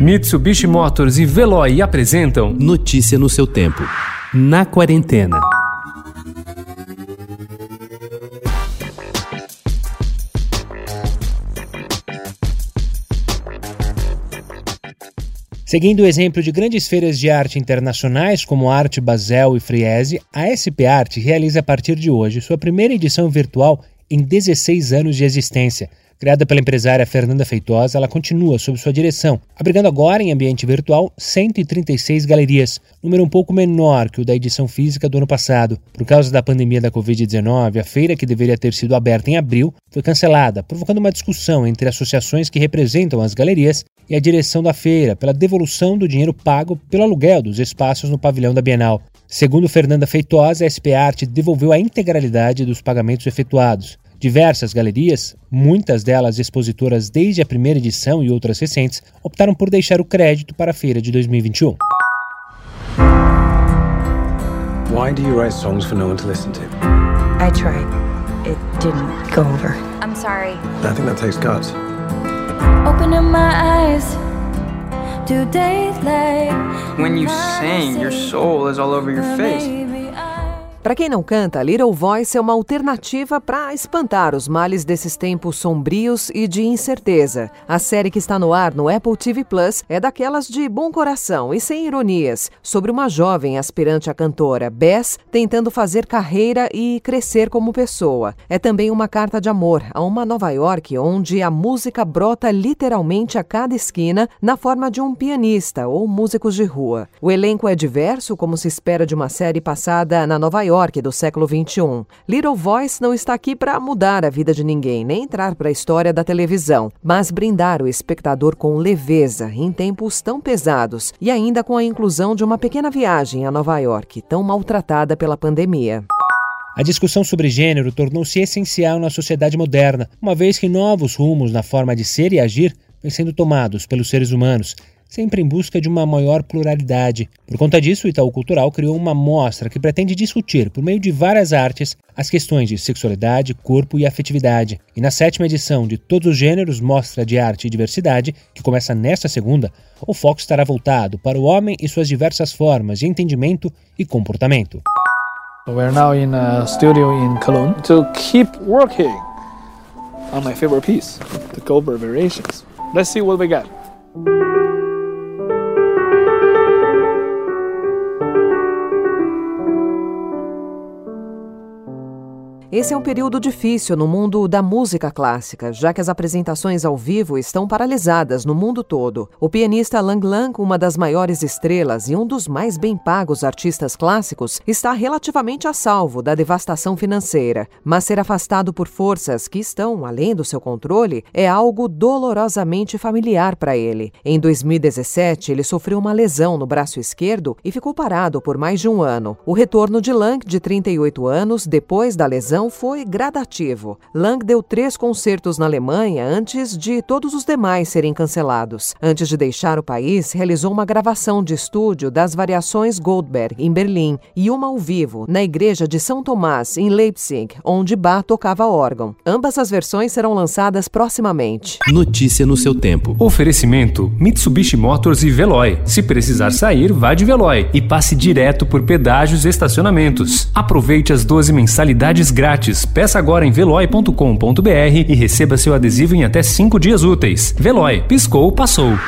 Mitsubishi Motors e Veloy apresentam Notícia no seu tempo. Na quarentena. Seguindo o exemplo de grandes feiras de arte internacionais como Arte Basel e Friese, a SP Art realiza a partir de hoje sua primeira edição virtual em 16 anos de existência, Criada pela empresária Fernanda Feitosa, ela continua sob sua direção, abrigando agora em ambiente virtual 136 galerias, número um pouco menor que o da edição física do ano passado. Por causa da pandemia da Covid-19, a feira, que deveria ter sido aberta em abril, foi cancelada, provocando uma discussão entre associações que representam as galerias e a direção da feira pela devolução do dinheiro pago pelo aluguel dos espaços no pavilhão da Bienal. Segundo Fernanda Feitosa, a SP Arte devolveu a integralidade dos pagamentos efetuados. Diversas galerias, muitas delas expositoras desde a primeira edição e outras recentes, optaram por deixar o crédito para a feira de 2021. Why do you write songs for no one to listen to? I tried. It didn't go over. I'm sorry. I think that takes guts. Opening my eyes to daylight. When you sing, your soul is all over your face. Para quem não canta, Little Voice é uma alternativa para espantar os males desses tempos sombrios e de incerteza. A série que está no ar no Apple TV Plus é daquelas de bom coração e sem ironias, sobre uma jovem aspirante a cantora, Bess, tentando fazer carreira e crescer como pessoa. É também uma carta de amor a uma Nova York onde a música brota literalmente a cada esquina na forma de um pianista ou músicos de rua. O elenco é diverso, como se espera de uma série passada na Nova York York do século XXI. Little Voice não está aqui para mudar a vida de ninguém, nem entrar para a história da televisão, mas brindar o espectador com leveza em tempos tão pesados e ainda com a inclusão de uma pequena viagem a Nova York, tão maltratada pela pandemia. A discussão sobre gênero tornou-se essencial na sociedade moderna, uma vez que novos rumos na forma de ser e agir vêm sendo tomados pelos seres humanos, sempre em busca de uma maior pluralidade. Por conta disso, o Itaú Cultural criou uma mostra que pretende discutir, por meio de várias artes, as questões de sexualidade, corpo e afetividade. E na sétima edição de Todos os Gêneros Mostra de Arte e Diversidade, que começa nesta segunda, o foco estará voltado para o homem e suas diversas formas de entendimento e comportamento. We're now in a studio in Cologne to keep working on my favorite piece, the Goldberg Variations. Let's see what we got. Esse é um período difícil no mundo da música clássica, já que as apresentações ao vivo estão paralisadas no mundo todo. O pianista Lang Lang, uma das maiores estrelas e um dos mais bem pagos artistas clássicos, está relativamente a salvo da devastação financeira, mas ser afastado por forças que estão além do seu controle é algo dolorosamente familiar para ele. Em 2017, ele sofreu uma lesão no braço esquerdo e ficou parado por mais de um ano. O retorno de Lang, de 38 anos, depois da lesão, foi gradativo. Lang deu três concertos na Alemanha antes de todos os demais serem cancelados. Antes de deixar o país, realizou uma gravação de estúdio das variações Goldberg em Berlim e uma ao vivo na igreja de São Tomás em Leipzig, onde Bach tocava órgão. Ambas as versões serão lançadas proximamente. Notícia no seu tempo. Oferecimento: Mitsubishi Motors e Veloy. Se precisar sair, vá de Veloy e passe direto por pedágios e estacionamentos. Aproveite as 12 mensalidades grátis grátis. Peça agora em veloy.com.br e receba seu adesivo em até 5 dias úteis. Veloy, piscou, passou.